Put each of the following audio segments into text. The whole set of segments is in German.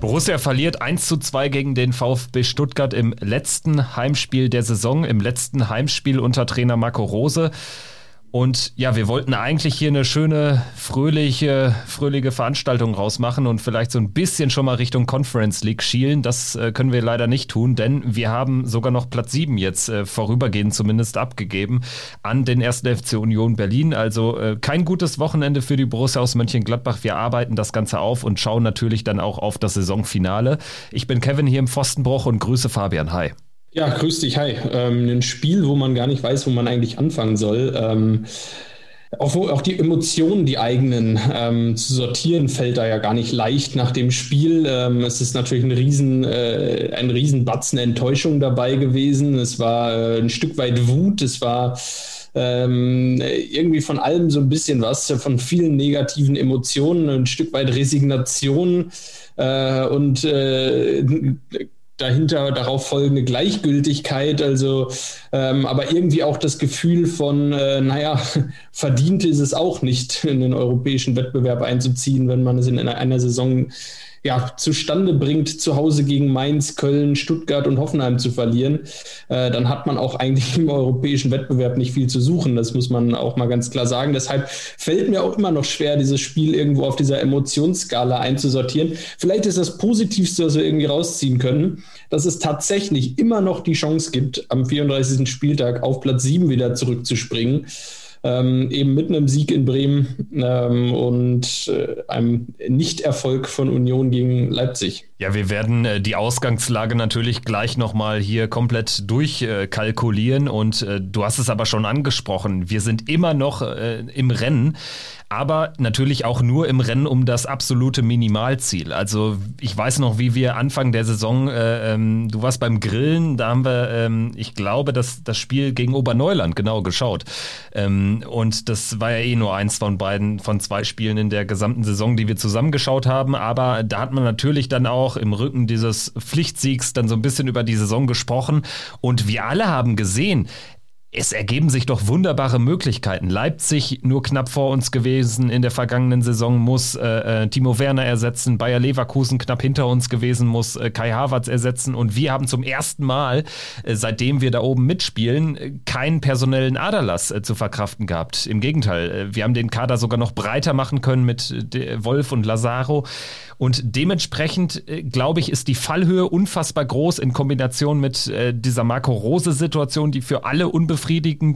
Borussia verliert 1 zu 2 gegen den VfB Stuttgart im letzten Heimspiel der Saison, im letzten Heimspiel unter Trainer Marco Rose. Und ja, wir wollten eigentlich hier eine schöne, fröhliche, fröhliche Veranstaltung rausmachen und vielleicht so ein bisschen schon mal Richtung Conference League schielen. Das äh, können wir leider nicht tun, denn wir haben sogar noch Platz 7 jetzt äh, vorübergehend zumindest abgegeben an den ersten FC Union Berlin. Also äh, kein gutes Wochenende für die Borussia aus Mönchengladbach. Wir arbeiten das Ganze auf und schauen natürlich dann auch auf das Saisonfinale. Ich bin Kevin hier im Pfostenbruch und grüße Fabian. Hi. Ja, grüß dich, hi. Ähm, ein Spiel, wo man gar nicht weiß, wo man eigentlich anfangen soll. Ähm, auch, auch, die Emotionen, die eigenen ähm, zu sortieren, fällt da ja gar nicht leicht nach dem Spiel. Ähm, es ist natürlich ein riesen, äh, ein riesen Batzen Enttäuschung dabei gewesen. Es war äh, ein Stück weit Wut, es war ähm, irgendwie von allem so ein bisschen was, von vielen negativen Emotionen, ein Stück weit Resignation äh, und äh, dahinter darauf folgende Gleichgültigkeit, also ähm, aber irgendwie auch das Gefühl von, äh, naja, verdient ist es auch nicht, in den europäischen Wettbewerb einzuziehen, wenn man es in einer, einer Saison ja, zustande bringt, zu Hause gegen Mainz, Köln, Stuttgart und Hoffenheim zu verlieren, äh, dann hat man auch eigentlich im europäischen Wettbewerb nicht viel zu suchen. Das muss man auch mal ganz klar sagen. Deshalb fällt mir auch immer noch schwer, dieses Spiel irgendwo auf dieser Emotionsskala einzusortieren. Vielleicht ist das Positivste, was wir irgendwie rausziehen können, dass es tatsächlich immer noch die Chance gibt, am 34. Spieltag auf Platz 7 wieder zurückzuspringen ähm, eben mit einem Sieg in Bremen ähm, und äh, einem Nichterfolg von Union gegen Leipzig. Ja, wir werden äh, die Ausgangslage natürlich gleich nochmal hier komplett durchkalkulieren äh, und du hast es aber schon angesprochen. Wir sind immer noch äh, im Rennen aber natürlich auch nur im Rennen um das absolute Minimalziel. Also ich weiß noch, wie wir Anfang der Saison, äh, ähm, du warst beim Grillen, da haben wir, ähm, ich glaube, das, das Spiel gegen Oberneuland genau geschaut. Ähm, und das war ja eh nur eins von beiden, von zwei Spielen in der gesamten Saison, die wir zusammengeschaut haben. Aber da hat man natürlich dann auch im Rücken dieses Pflichtsiegs dann so ein bisschen über die Saison gesprochen. Und wir alle haben gesehen, es ergeben sich doch wunderbare Möglichkeiten. Leipzig nur knapp vor uns gewesen in der vergangenen Saison, muss äh, äh, Timo Werner ersetzen. Bayer Leverkusen knapp hinter uns gewesen, muss äh, Kai Havertz ersetzen. Und wir haben zum ersten Mal, äh, seitdem wir da oben mitspielen, äh, keinen personellen Aderlass äh, zu verkraften gehabt. Im Gegenteil, wir haben den Kader sogar noch breiter machen können mit Wolf und Lazaro. Und dementsprechend, glaube ich, ist die Fallhöhe unfassbar groß in Kombination mit äh, dieser Marco Rose-Situation, die für alle unbefriedigend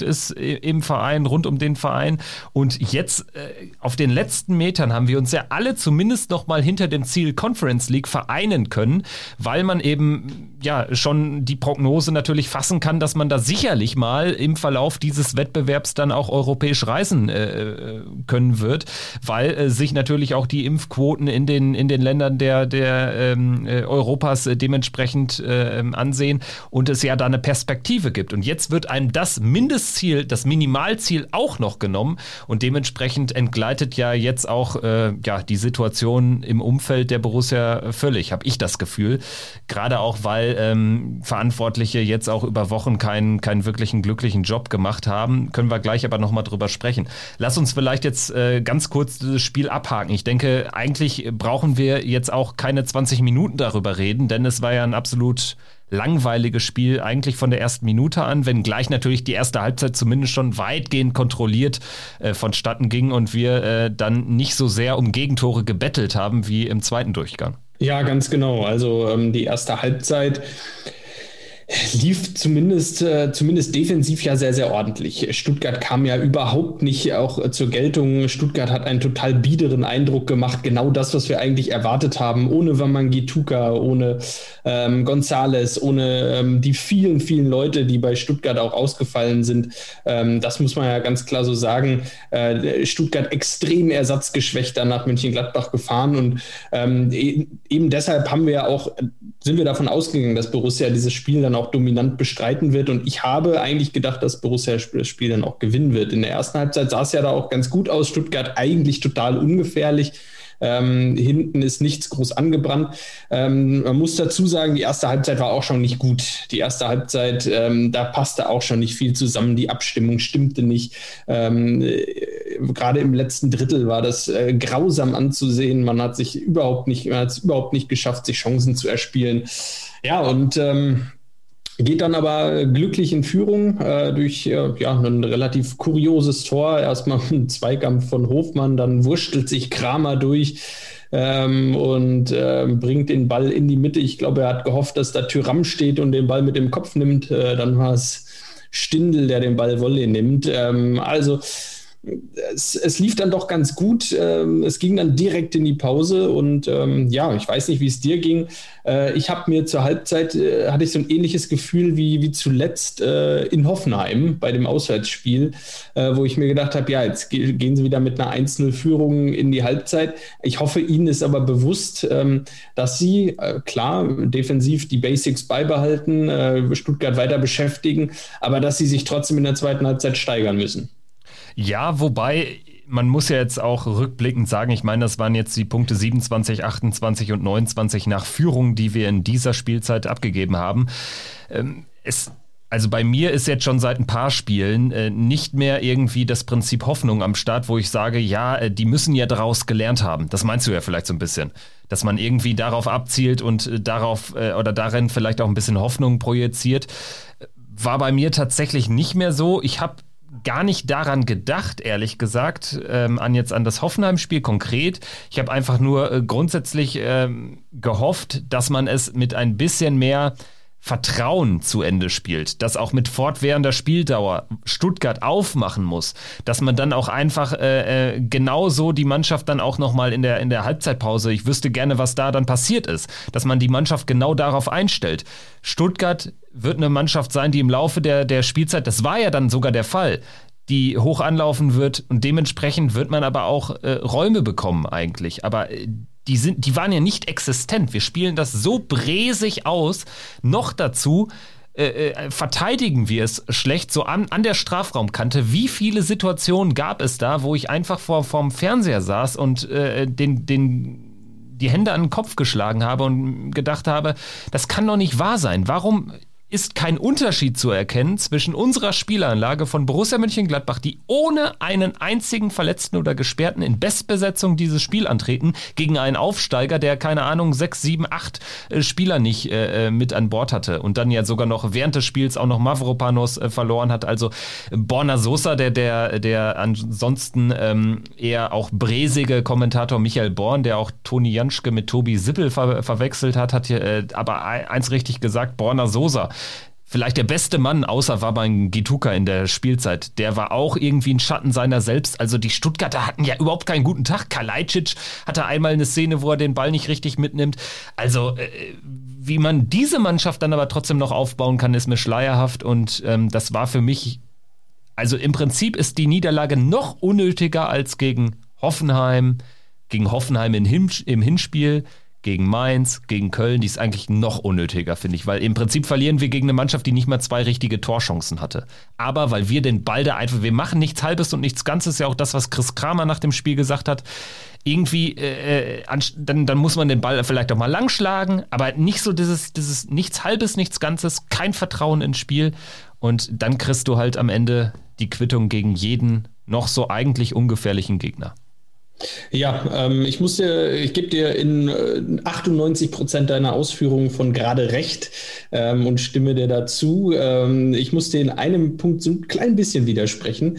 ist äh, im Verein, rund um den Verein. Und jetzt äh, auf den letzten Metern haben wir uns ja alle zumindest noch mal hinter dem Ziel Conference League vereinen können, weil man eben ja schon die Prognose natürlich fassen kann, dass man da sicherlich mal im Verlauf dieses Wettbewerbs dann auch europäisch reisen äh, äh können wird, weil äh, sich natürlich auch die Impfquoten in den in den Ländern der der ähm, äh, Europas äh, dementsprechend ansehen und es ja da eine Perspektive gibt und jetzt wird einem das Mindestziel, das Minimalziel auch noch genommen und dementsprechend entgleitet ja jetzt auch äh, ja die Situation im Umfeld der Borussia völlig, habe ich das Gefühl, gerade auch weil ähm, Verantwortliche jetzt auch über Wochen keinen, keinen wirklichen glücklichen Job gemacht haben. Können wir gleich aber nochmal drüber sprechen. Lass uns vielleicht jetzt äh, ganz kurz das Spiel abhaken. Ich denke, eigentlich brauchen wir jetzt auch keine 20 Minuten darüber reden, denn es war ja ein absolut langweiliges Spiel eigentlich von der ersten Minute an, wenngleich natürlich die erste Halbzeit zumindest schon weitgehend kontrolliert äh, vonstatten ging und wir äh, dann nicht so sehr um Gegentore gebettelt haben wie im zweiten Durchgang. Ja, ganz genau. Also ähm, die erste Halbzeit lief zumindest, äh, zumindest defensiv ja sehr, sehr ordentlich. Stuttgart kam ja überhaupt nicht auch äh, zur Geltung. Stuttgart hat einen total biederen Eindruck gemacht. Genau das, was wir eigentlich erwartet haben. Ohne Wamangituka, ohne ähm, Gonzales, ohne ähm, die vielen, vielen Leute, die bei Stuttgart auch ausgefallen sind. Ähm, das muss man ja ganz klar so sagen. Äh, Stuttgart extrem ersatzgeschwächter nach München-Gladbach gefahren. Und ähm, e-, eben deshalb haben wir auch, sind wir davon ausgegangen, dass Borussia dieses Spiel dann auch dominant bestreiten wird. Und ich habe eigentlich gedacht, dass Borussia das Spiel dann auch gewinnen wird. In der ersten Halbzeit sah es ja da auch ganz gut aus. Stuttgart eigentlich total ungefährlich. Ähm, hinten ist nichts groß angebrannt. Ähm, man muss dazu sagen, die erste Halbzeit war auch schon nicht gut. Die erste Halbzeit, ähm, da passte auch schon nicht viel zusammen. Die Abstimmung stimmte nicht. Ähm, äh, gerade im letzten Drittel war das äh, grausam anzusehen. Man hat sich überhaupt nicht, man hat es überhaupt nicht geschafft, sich Chancen zu erspielen. Ja, und ähm, Geht dann aber glücklich in Führung äh, durch äh, ja, ein relativ kurioses Tor. Erstmal ein Zweikampf von Hofmann, dann wurschtelt sich Kramer durch ähm, und äh, bringt den Ball in die Mitte. Ich glaube, er hat gehofft, dass da Tyram steht und den Ball mit dem Kopf nimmt. Äh, dann war es Stindel, der den Ball Wolle nimmt. Ähm, also es, es, lief dann doch ganz gut. Ähm, es ging dann direkt in die Pause und ähm, ja, ich weiß nicht, wie es dir ging. Äh, ich habe mir zur Halbzeit äh, hatte ich so ein ähnliches Gefühl wie, wie zuletzt äh, in Hoffenheim bei dem Auswärtsspiel, wo ich mir gedacht habe, ja, jetzt ge gehen sie wieder mit einer 1-0-Führung in die Halbzeit. Ich hoffe, ihnen ist aber bewusst, ähm, dass sie klar defensiv die Basics beibehalten, Stuttgart weiter beschäftigen, aber dass sie sich trotzdem in der zweiten Halbzeit steigern müssen. Ja, wobei man muss ja jetzt auch rückblickend sagen, ich meine, das waren jetzt die Punkte 27, 28 und 29 nach Führung, die wir in dieser Spielzeit abgegeben haben. Ähm, es also bei mir ist jetzt schon seit ein paar Spielen äh, nicht mehr irgendwie das Prinzip Hoffnung am Start, wo ich sage, ja, äh, die müssen ja daraus gelernt haben. Das meinst du ja vielleicht so ein bisschen, dass man irgendwie darauf abzielt und äh, darauf äh, oder darin vielleicht auch ein bisschen Hoffnung projiziert. War bei mir tatsächlich nicht mehr so. Ich habe gar nicht daran gedacht, ehrlich gesagt, ähm, an jetzt an das Hoffenheim-Spiel konkret. Ich habe einfach nur äh, grundsätzlich ähm, gehofft, dass man es mit ein bisschen mehr Vertrauen zu Ende spielt, dass auch mit fortwährender Spieldauer Stuttgart aufmachen muss, dass man dann auch einfach äh, äh, genauso die Mannschaft dann auch nochmal in der, in der Halbzeitpause, ich wüsste gerne, was da dann passiert ist, dass man die Mannschaft genau darauf einstellt. Stuttgart wird eine Mannschaft sein, die im Laufe der, der Spielzeit, das war ja dann sogar der Fall, die hoch anlaufen wird und dementsprechend wird man aber auch äh, Räume bekommen eigentlich. Aber äh, die, sind, die waren ja nicht existent. Wir spielen das so bresig aus. Noch dazu äh, äh, verteidigen wir es schlecht, so an, an der Strafraumkante. Wie viele Situationen gab es da, wo ich einfach vor vorm Fernseher saß und äh, den, den die Hände an den Kopf geschlagen habe und gedacht habe, das kann doch nicht wahr sein. Warum ist kein Unterschied zu erkennen zwischen unserer Spielanlage von Borussia Mönchengladbach, die ohne einen einzigen Verletzten oder Gesperrten in Bestbesetzung dieses Spiel antreten, gegen einen Aufsteiger, der keine Ahnung sechs, sieben, acht äh, Spieler nicht äh, äh, mit an Bord hatte und dann ja sogar noch während des Spiels auch noch Mavropanos äh, verloren hat. Also Borna Sosa, der der der ansonsten ähm, eher auch bresige Kommentator Michael Born, der auch Toni Janschke mit Tobi Sippel ver verwechselt hat, hat hier äh, aber eins richtig gesagt, Borna Sosa vielleicht der beste Mann außer Waban Gituka in der Spielzeit. Der war auch irgendwie ein Schatten seiner selbst. Also die Stuttgarter hatten ja überhaupt keinen guten Tag. Kalajdzic hatte einmal eine Szene, wo er den Ball nicht richtig mitnimmt. Also äh, wie man diese Mannschaft dann aber trotzdem noch aufbauen kann, ist mir schleierhaft und ähm, das war für mich, also im Prinzip ist die Niederlage noch unnötiger als gegen Hoffenheim, gegen Hoffenheim im Hinspiel gegen Mainz, gegen Köln, die ist eigentlich noch unnötiger, finde ich, weil im Prinzip verlieren wir gegen eine Mannschaft, die nicht mal zwei richtige Torchancen hatte. Aber weil wir den Ball da einfach, wir machen nichts Halbes und nichts Ganzes, ja auch das, was Chris Kramer nach dem Spiel gesagt hat. Irgendwie, äh, äh dann, dann muss man den Ball vielleicht auch mal langschlagen, aber nicht so dieses, dieses nichts Halbes, nichts Ganzes, kein Vertrauen ins Spiel. Und dann kriegst du halt am Ende die Quittung gegen jeden noch so eigentlich ungefährlichen Gegner. Ja, ähm, ich muss dir, ich gebe dir in äh, 98 Prozent deiner Ausführungen von gerade recht ähm, und stimme dir dazu. Ähm, ich muss dir in einem Punkt so ein klein bisschen widersprechen.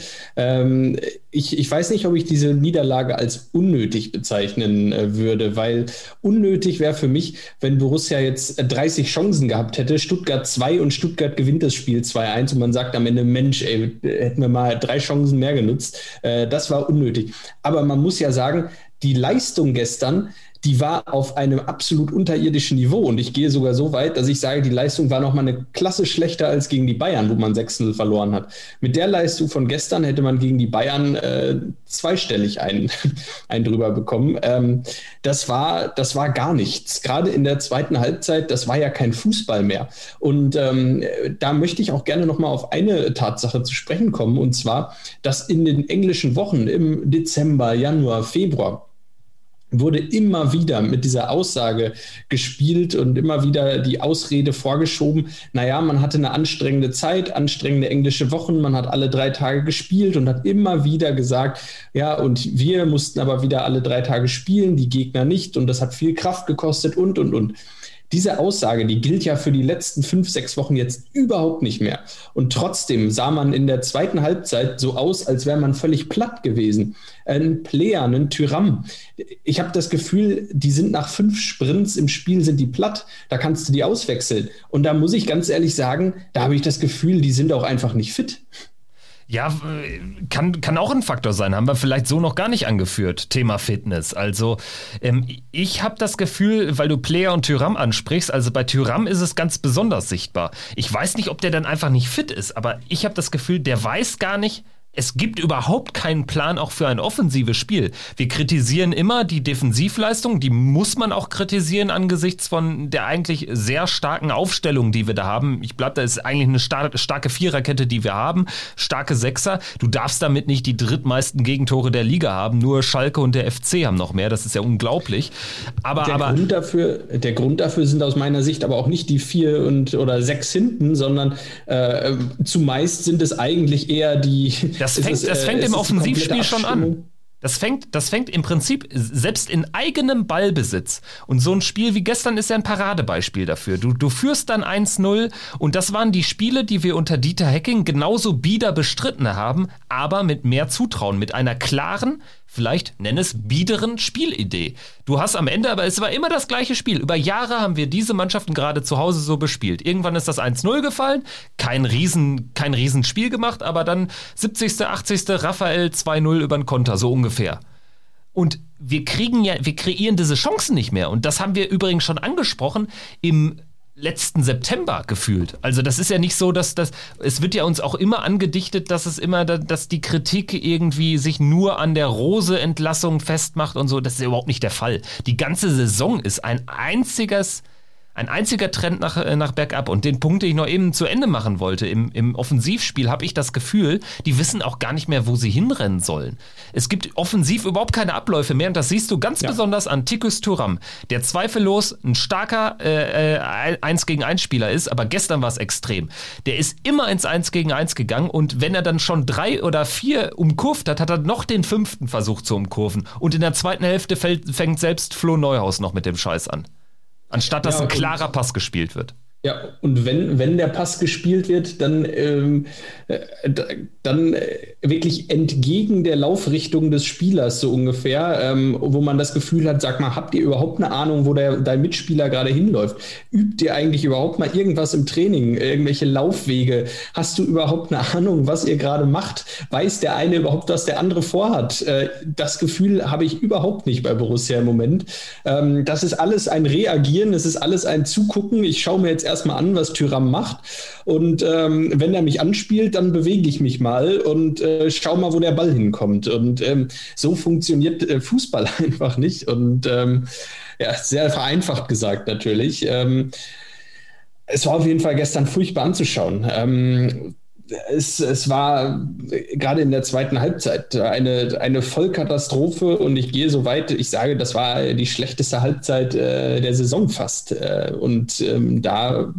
Ich, ich weiß nicht, ob ich diese Niederlage als unnötig bezeichnen äh, würde, weil unnötig wäre für mich, wenn Borussia jetzt 30 Chancen gehabt hätte, Stuttgart 2 und Stuttgart gewinnt das Spiel 2-1 und man sagt am Ende, Mensch, ey, hätten wir mal drei Chancen mehr genutzt. Äh, das war unnötig. Aber man muss ja sagen, die Leistung gestern, die war auf einem absolut unterirdischen Niveau. Und ich gehe sogar so weit, dass ich sage, die Leistung war nochmal eine Klasse schlechter als gegen die Bayern, wo man 6-0 verloren hat. Mit der Leistung von gestern hätte man gegen die Bayern äh, zweistellig einen, einen drüber bekommen. Ähm, das, war, das war gar nichts. Gerade in der zweiten Halbzeit, das war ja kein Fußball mehr. Und ähm, da möchte ich auch gerne nochmal auf eine Tatsache zu sprechen kommen. Und zwar, dass in den englischen Wochen im Dezember, Januar, Februar, wurde immer wieder mit dieser Aussage gespielt und immer wieder die Ausrede vorgeschoben, naja, man hatte eine anstrengende Zeit, anstrengende englische Wochen, man hat alle drei Tage gespielt und hat immer wieder gesagt, ja, und wir mussten aber wieder alle drei Tage spielen, die Gegner nicht und das hat viel Kraft gekostet und, und, und. Diese Aussage, die gilt ja für die letzten fünf, sechs Wochen jetzt überhaupt nicht mehr. Und trotzdem sah man in der zweiten Halbzeit so aus, als wäre man völlig platt gewesen. Ein Player, ein Tyram. Ich habe das Gefühl, die sind nach fünf Sprints im Spiel sind die platt. Da kannst du die auswechseln. Und da muss ich ganz ehrlich sagen, da habe ich das Gefühl, die sind auch einfach nicht fit. Ja, kann, kann auch ein Faktor sein. Haben wir vielleicht so noch gar nicht angeführt. Thema Fitness. Also, ähm, ich habe das Gefühl, weil du Player und Tyram ansprichst, also bei Tyram ist es ganz besonders sichtbar. Ich weiß nicht, ob der dann einfach nicht fit ist, aber ich habe das Gefühl, der weiß gar nicht, es gibt überhaupt keinen Plan auch für ein offensives Spiel. Wir kritisieren immer die Defensivleistung, die muss man auch kritisieren angesichts von der eigentlich sehr starken Aufstellung, die wir da haben. Ich glaube, da ist eigentlich eine star starke Viererkette, die wir haben, starke Sechser. Du darfst damit nicht die drittmeisten Gegentore der Liga haben, nur Schalke und der FC haben noch mehr, das ist ja unglaublich. Aber, der, aber Grund dafür, der Grund dafür sind aus meiner Sicht aber auch nicht die vier und oder sechs hinten, sondern äh, zumeist sind es eigentlich eher die das fängt, das fängt äh, im Offensivspiel schon an. Das fängt, das fängt im Prinzip selbst in eigenem Ballbesitz. Und so ein Spiel wie gestern ist ja ein Paradebeispiel dafür. Du, du führst dann 1-0 und das waren die Spiele, die wir unter Dieter Hecking genauso bieder bestritten haben, aber mit mehr Zutrauen, mit einer klaren, vielleicht nenn es biederen Spielidee. Du hast am Ende, aber es war immer das gleiche Spiel. Über Jahre haben wir diese Mannschaften gerade zu Hause so bespielt. Irgendwann ist das 1-0 gefallen, kein Riesen, kein Riesenspiel gemacht, aber dann 70., 80. Raphael 2-0 über den Konter, so ungefähr. Und wir kriegen ja, wir kreieren diese Chancen nicht mehr. Und das haben wir übrigens schon angesprochen im letzten September gefühlt. Also das ist ja nicht so, dass das, es wird ja uns auch immer angedichtet, dass es immer, dass die Kritik irgendwie sich nur an der Rose-Entlassung festmacht und so. Das ist ja überhaupt nicht der Fall. Die ganze Saison ist ein einziges ein einziger Trend nach, äh, nach Bergab. Und den Punkt, den ich noch eben zu Ende machen wollte, im, im Offensivspiel habe ich das Gefühl, die wissen auch gar nicht mehr, wo sie hinrennen sollen. Es gibt offensiv überhaupt keine Abläufe mehr und das siehst du ganz ja. besonders an Tikus Turam, der zweifellos ein starker äh, äh, 1 gegen 1 Spieler ist, aber gestern war es extrem. Der ist immer ins 1 gegen 1 gegangen und wenn er dann schon drei oder vier umkurvt hat, hat er noch den fünften versucht zu umkurven. Und in der zweiten Hälfte fällt, fängt selbst Flo Neuhaus noch mit dem Scheiß an. Anstatt dass ja, ein klarer Pass gespielt wird. Ja, und wenn, wenn der Pass gespielt wird, dann, ähm, äh, dann äh, wirklich entgegen der Laufrichtung des Spielers so ungefähr, ähm, wo man das Gefühl hat, sag mal, habt ihr überhaupt eine Ahnung, wo der, dein Mitspieler gerade hinläuft? Übt ihr eigentlich überhaupt mal irgendwas im Training, irgendwelche Laufwege? Hast du überhaupt eine Ahnung, was ihr gerade macht? Weiß der eine überhaupt, was der andere vorhat? Äh, das Gefühl habe ich überhaupt nicht bei Borussia im Moment. Ähm, das ist alles ein Reagieren, es ist alles ein Zugucken. Ich schaue mir jetzt erstmal an, was Tyram macht. Und ähm, wenn er mich anspielt, dann bewege ich mich mal und äh, schau mal, wo der Ball hinkommt. Und ähm, so funktioniert äh, Fußball einfach nicht. Und ähm, ja, sehr vereinfacht gesagt natürlich. Ähm, es war auf jeden Fall gestern furchtbar anzuschauen. Ähm, es, es war gerade in der zweiten Halbzeit eine, eine Vollkatastrophe und ich gehe so weit, ich sage, das war die schlechteste Halbzeit äh, der Saison fast. Äh, und ähm, da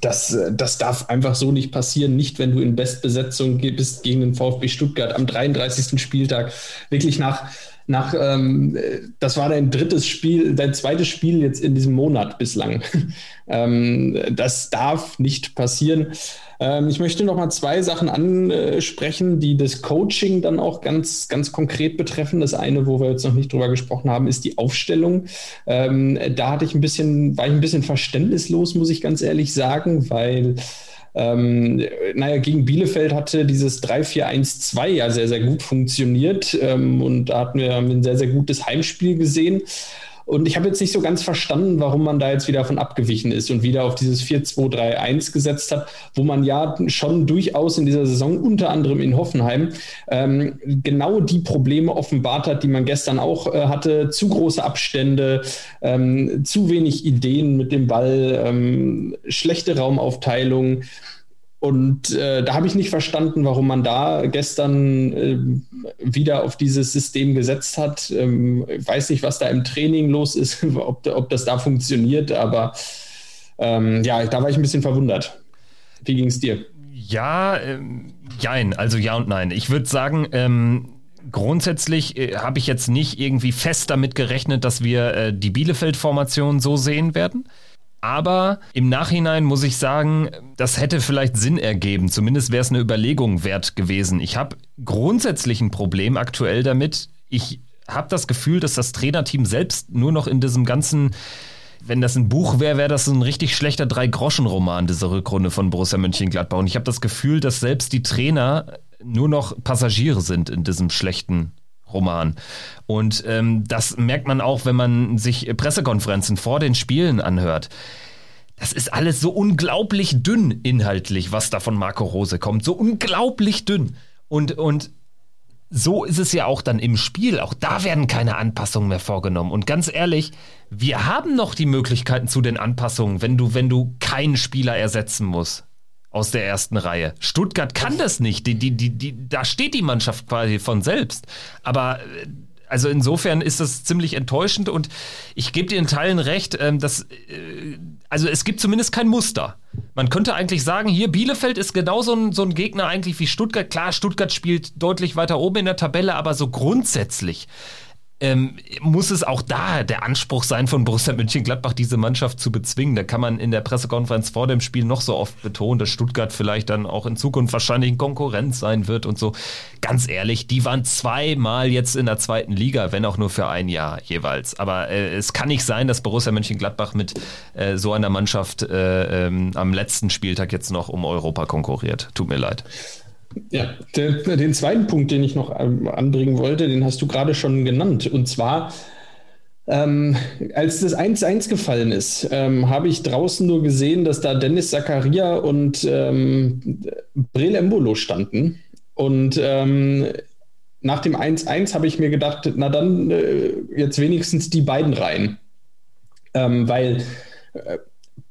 das, das darf einfach so nicht passieren, nicht wenn du in Bestbesetzung bist gegen den VfB Stuttgart am 33. Spieltag. Wirklich nach, nach ähm, das war dein drittes Spiel, dein zweites Spiel jetzt in diesem Monat bislang. ähm, das darf nicht passieren. Ähm, ich möchte noch mal zwei Sachen ansprechen, die das Coaching dann auch ganz, ganz konkret betreffen. Das eine, wo wir jetzt noch nicht drüber gesprochen haben, ist die Aufstellung. Ähm, da hatte ich ein bisschen, war ich ein bisschen verständnislos, muss ich ganz ehrlich sagen, weil ähm, naja, gegen Bielefeld hatte dieses 3-4-1-2 ja sehr, sehr gut funktioniert ähm, und da hatten wir ein sehr, sehr gutes Heimspiel gesehen. Und ich habe jetzt nicht so ganz verstanden, warum man da jetzt wieder davon abgewichen ist und wieder auf dieses 4-2-3-1 gesetzt hat, wo man ja schon durchaus in dieser Saison, unter anderem in Hoffenheim, ähm, genau die Probleme offenbart hat, die man gestern auch äh, hatte. Zu große Abstände, ähm, zu wenig Ideen mit dem Ball, ähm, schlechte Raumaufteilung. Und äh, da habe ich nicht verstanden, warum man da gestern äh, wieder auf dieses System gesetzt hat. Ähm, ich weiß nicht, was da im Training los ist, ob, ob das da funktioniert, aber ähm, ja, da war ich ein bisschen verwundert. Wie ging es dir? Ja, ähm, jein, also ja und nein. Ich würde sagen, ähm, grundsätzlich äh, habe ich jetzt nicht irgendwie fest damit gerechnet, dass wir äh, die Bielefeld-Formation so sehen werden. Aber im Nachhinein muss ich sagen, das hätte vielleicht Sinn ergeben. Zumindest wäre es eine Überlegung wert gewesen. Ich habe grundsätzlich ein Problem aktuell damit. Ich habe das Gefühl, dass das Trainerteam selbst nur noch in diesem ganzen wenn das ein Buch wäre, wäre das ein richtig schlechter Drei-Groschen-Roman, diese Rückrunde von Borussia Mönchengladbach. Und ich habe das Gefühl, dass selbst die Trainer nur noch Passagiere sind in diesem schlechten Roman. Und ähm, das merkt man auch, wenn man sich Pressekonferenzen vor den Spielen anhört. Das ist alles so unglaublich dünn inhaltlich, was da von Marco Rose kommt. So unglaublich dünn. Und, und so ist es ja auch dann im Spiel. Auch da werden keine Anpassungen mehr vorgenommen. Und ganz ehrlich, wir haben noch die Möglichkeiten zu den Anpassungen, wenn du, wenn du keinen Spieler ersetzen musst aus der ersten Reihe. Stuttgart kann das nicht. Die, die, die, die, da steht die Mannschaft quasi von selbst. Aber äh, also insofern ist das ziemlich enttäuschend und ich gebe dir in Teilen recht, ähm, dass äh, also es gibt zumindest kein Muster. Man könnte eigentlich sagen, hier Bielefeld ist genauso ein, so ein Gegner eigentlich wie Stuttgart. Klar, Stuttgart spielt deutlich weiter oben in der Tabelle, aber so grundsätzlich ähm, muss es auch da der Anspruch sein von Borussia Mönchengladbach, diese Mannschaft zu bezwingen. Da kann man in der Pressekonferenz vor dem Spiel noch so oft betonen, dass Stuttgart vielleicht dann auch in Zukunft wahrscheinlich ein Konkurrent sein wird und so. Ganz ehrlich, die waren zweimal jetzt in der zweiten Liga, wenn auch nur für ein Jahr jeweils. Aber äh, es kann nicht sein, dass Borussia Mönchengladbach mit äh, so einer Mannschaft äh, ähm, am letzten Spieltag jetzt noch um Europa konkurriert. Tut mir leid. Ja, der, den zweiten Punkt, den ich noch ähm, anbringen wollte, den hast du gerade schon genannt. Und zwar, ähm, als das 1-1 gefallen ist, ähm, habe ich draußen nur gesehen, dass da Dennis Zakaria und ähm, Brel Embolo standen. Und ähm, nach dem 1-1 habe ich mir gedacht, na dann äh, jetzt wenigstens die beiden rein. Ähm, weil äh,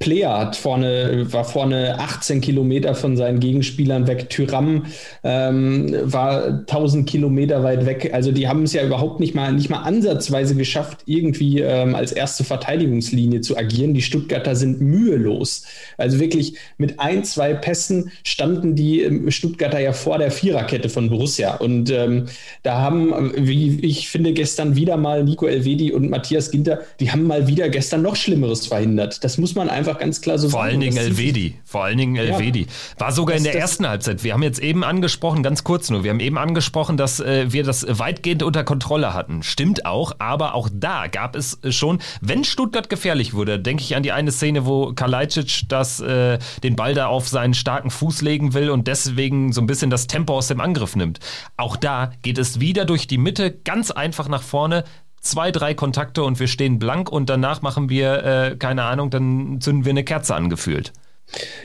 Player hat vorne, war vorne 18 Kilometer von seinen Gegenspielern weg. Tyram ähm, war 1000 Kilometer weit weg. Also die haben es ja überhaupt nicht mal, nicht mal ansatzweise geschafft, irgendwie ähm, als erste Verteidigungslinie zu agieren. Die Stuttgarter sind mühelos. Also wirklich mit ein, zwei Pässen standen die ähm, Stuttgarter ja vor der Viererkette von Borussia. Und ähm, da haben, wie ich finde, gestern wieder mal Nico Elvedi und Matthias Ginter, die haben mal wieder gestern noch Schlimmeres verhindert. Das muss man einfach ganz klar so Vor sagen. Allen Dingen Elvedi. Vor allen Dingen Elvedi. Ja. War sogar in der ersten Halbzeit. Wir haben jetzt eben angesprochen, ganz kurz nur, wir haben eben angesprochen, dass äh, wir das weitgehend unter Kontrolle hatten. Stimmt auch, aber auch da gab es schon, wenn Stuttgart gefährlich wurde, denke ich an die eine Szene, wo Kalajdzic das, äh, den Ball da auf seinen starken Fuß legen will und deswegen so ein bisschen das Tempo aus dem Angriff nimmt. Auch da geht es wieder durch die Mitte, ganz einfach nach vorne zwei, drei Kontakte und wir stehen blank und danach machen wir, äh, keine Ahnung, dann zünden wir eine Kerze angefühlt.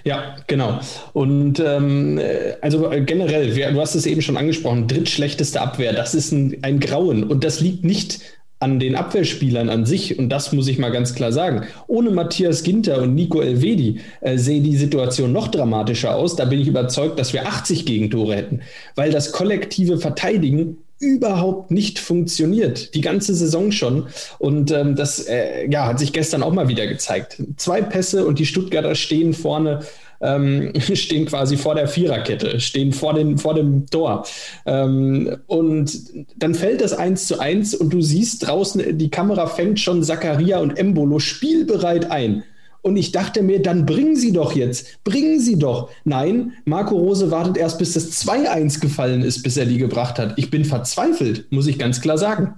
Ja, genau. Und ähm, also generell, du hast es eben schon angesprochen, drittschlechteste Abwehr, das ist ein, ein Grauen. Und das liegt nicht an den Abwehrspielern an sich. Und das muss ich mal ganz klar sagen. Ohne Matthias Ginter und Nico Elvedi äh, sehe die Situation noch dramatischer aus. Da bin ich überzeugt, dass wir 80 Gegentore hätten, weil das kollektive Verteidigen überhaupt nicht funktioniert. Die ganze Saison schon. Und ähm, das äh, ja, hat sich gestern auch mal wieder gezeigt. Zwei Pässe und die Stuttgarter stehen vorne. Ähm, stehen quasi vor der Viererkette, stehen vor, den, vor dem Tor. Ähm, und dann fällt das eins zu eins und du siehst draußen, die Kamera fängt schon Zakaria und Embolo spielbereit ein. Und ich dachte mir, dann bringen Sie doch jetzt, bringen Sie doch. Nein, Marco Rose wartet erst, bis das 2-1 gefallen ist, bis er die gebracht hat. Ich bin verzweifelt, muss ich ganz klar sagen.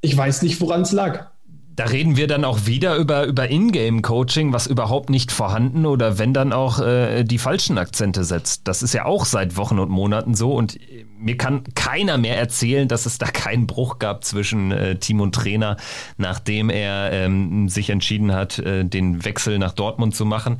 Ich weiß nicht, woran es lag. Da reden wir dann auch wieder über, über Ingame-Coaching, was überhaupt nicht vorhanden oder wenn dann auch äh, die falschen Akzente setzt. Das ist ja auch seit Wochen und Monaten so und mir kann keiner mehr erzählen, dass es da keinen Bruch gab zwischen äh, Team und Trainer, nachdem er ähm, sich entschieden hat, äh, den Wechsel nach Dortmund zu machen.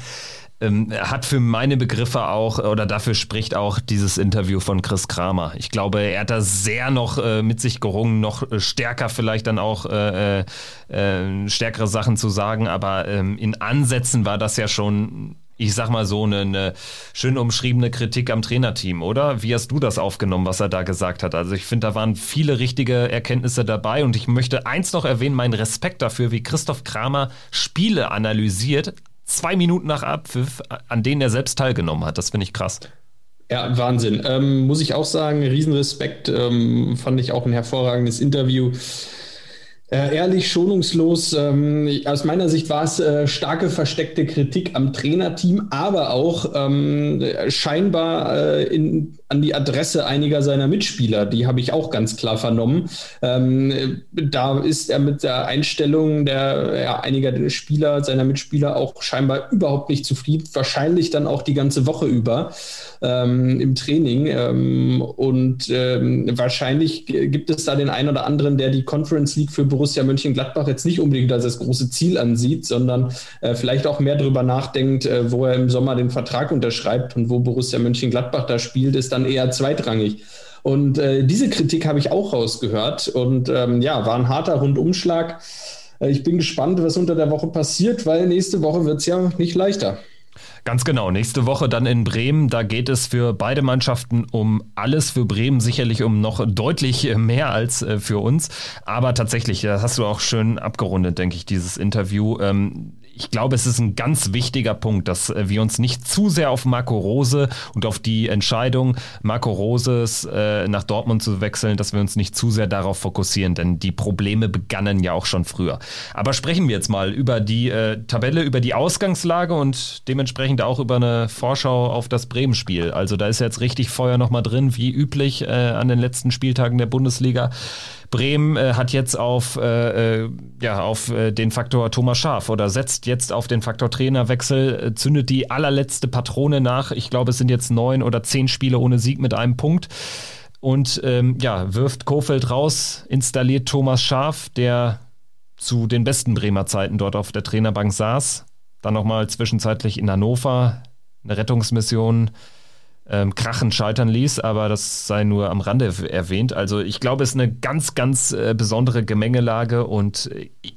Ähm, hat für meine Begriffe auch, oder dafür spricht auch dieses Interview von Chris Kramer. Ich glaube, er hat da sehr noch äh, mit sich gerungen, noch äh, stärker vielleicht dann auch äh, äh, stärkere Sachen zu sagen, aber ähm, in Ansätzen war das ja schon ich sag mal so, eine, eine schön umschriebene Kritik am Trainerteam, oder? Wie hast du das aufgenommen, was er da gesagt hat? Also ich finde, da waren viele richtige Erkenntnisse dabei und ich möchte eins noch erwähnen, meinen Respekt dafür, wie Christoph Kramer Spiele analysiert, zwei Minuten nach Abpfiff, an denen er selbst teilgenommen hat. Das finde ich krass. Ja, Wahnsinn. Ähm, muss ich auch sagen, Riesenrespekt. Ähm, fand ich auch ein hervorragendes Interview. Äh, ehrlich, schonungslos. Ähm, aus meiner Sicht war es äh, starke versteckte Kritik am Trainerteam, aber auch ähm, scheinbar äh, in, an die Adresse einiger seiner Mitspieler. Die habe ich auch ganz klar vernommen. Ähm, da ist er mit der Einstellung der ja, einiger Spieler, seiner Mitspieler auch scheinbar überhaupt nicht zufrieden. Wahrscheinlich dann auch die ganze Woche über ähm, im Training. Ähm, und ähm, wahrscheinlich gibt es da den einen oder anderen, der die Conference League für Borussia Mönchengladbach jetzt nicht unbedingt als das große Ziel ansieht, sondern äh, vielleicht auch mehr darüber nachdenkt, äh, wo er im Sommer den Vertrag unterschreibt und wo Borussia Mönchengladbach da spielt, ist dann eher zweitrangig. Und äh, diese Kritik habe ich auch rausgehört und ähm, ja, war ein harter Rundumschlag. Äh, ich bin gespannt, was unter der Woche passiert, weil nächste Woche wird es ja nicht leichter. Ganz genau. Nächste Woche dann in Bremen. Da geht es für beide Mannschaften um alles. Für Bremen sicherlich um noch deutlich mehr als äh, für uns. Aber tatsächlich, das hast du auch schön abgerundet, denke ich, dieses Interview. Ähm, ich glaube, es ist ein ganz wichtiger Punkt, dass äh, wir uns nicht zu sehr auf Marco Rose und auf die Entscheidung, Marco Roses äh, nach Dortmund zu wechseln, dass wir uns nicht zu sehr darauf fokussieren, denn die Probleme begannen ja auch schon früher. Aber sprechen wir jetzt mal über die Tabelle, über die Ausgangslage und dementsprechend auch über eine Vorschau auf das Bremen-Spiel. Also da ist jetzt richtig Feuer nochmal drin, wie üblich äh, an den letzten Spieltagen der Bundesliga. Bremen äh, hat jetzt auf, äh, äh, ja, auf äh, den Faktor Thomas Schaf oder setzt jetzt auf den Faktor Trainerwechsel, äh, zündet die allerletzte Patrone nach. Ich glaube, es sind jetzt neun oder zehn Spiele ohne Sieg mit einem Punkt. Und ähm, ja, wirft Kofeld raus, installiert Thomas Schaf, der zu den besten Bremer Zeiten dort auf der Trainerbank saß. Dann nochmal zwischenzeitlich in Hannover eine Rettungsmission ähm, krachend scheitern ließ, aber das sei nur am Rande erwähnt. Also ich glaube, es ist eine ganz, ganz äh, besondere Gemengelage und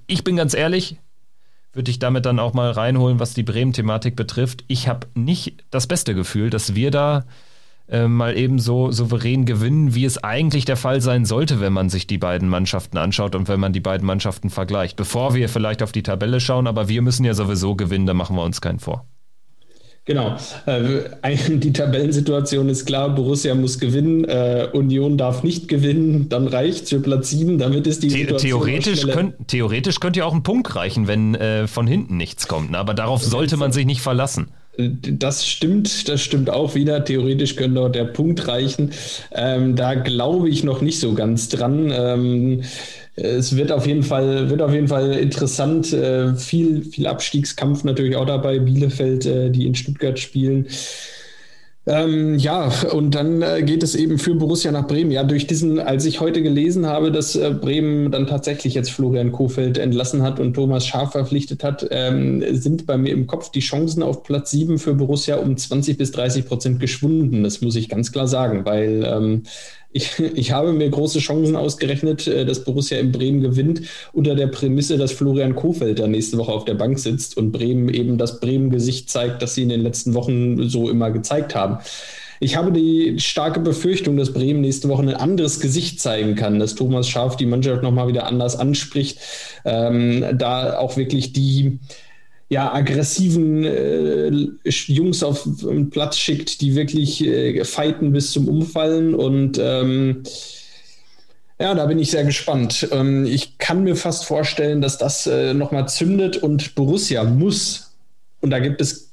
ich bin ganz ehrlich, würde ich damit dann auch mal reinholen, was die Bremen-Thematik betrifft. Ich habe nicht das beste Gefühl, dass wir da äh, mal eben so souverän gewinnen, wie es eigentlich der Fall sein sollte, wenn man sich die beiden Mannschaften anschaut und wenn man die beiden Mannschaften vergleicht. Bevor wir vielleicht auf die Tabelle schauen, aber wir müssen ja sowieso gewinnen, da machen wir uns keinen vor. Genau. Äh, die Tabellensituation ist klar, Borussia muss gewinnen, äh, Union darf nicht gewinnen, dann reicht für Platz 7, damit ist die The Situation theoretisch, könnt, theoretisch könnte ja auch ein Punkt reichen, wenn äh, von hinten nichts kommt, ne? aber darauf sollte man sich nicht verlassen. Das stimmt, das stimmt auch wieder. Theoretisch könnte dort der Punkt reichen. Ähm, da glaube ich noch nicht so ganz dran. Ähm, es wird auf jeden Fall, wird auf jeden Fall interessant. Äh, viel, viel Abstiegskampf natürlich auch dabei. Bielefeld, äh, die in Stuttgart spielen. Ähm, ja, und dann äh, geht es eben für Borussia nach Bremen. Ja, durch diesen, als ich heute gelesen habe, dass äh, Bremen dann tatsächlich jetzt Florian Kofeld entlassen hat und Thomas Schaaf verpflichtet hat, ähm, sind bei mir im Kopf die Chancen auf Platz 7 für Borussia um 20 bis 30 Prozent geschwunden. Das muss ich ganz klar sagen, weil ähm, ich, ich habe mir große Chancen ausgerechnet, äh, dass Borussia in Bremen gewinnt, unter der Prämisse, dass Florian Kofeld da nächste Woche auf der Bank sitzt und Bremen eben das Bremen-Gesicht zeigt, das sie in den letzten Wochen so immer gezeigt haben. Ich habe die starke Befürchtung, dass Bremen nächste Woche ein anderes Gesicht zeigen kann, dass Thomas Schaf die Mannschaft nochmal wieder anders anspricht, ähm, da auch wirklich die ja, aggressiven äh, Jungs auf den Platz schickt, die wirklich äh, fighten bis zum Umfallen. Und ähm, ja, da bin ich sehr gespannt. Ähm, ich kann mir fast vorstellen, dass das äh, nochmal zündet und Borussia muss, und da gibt es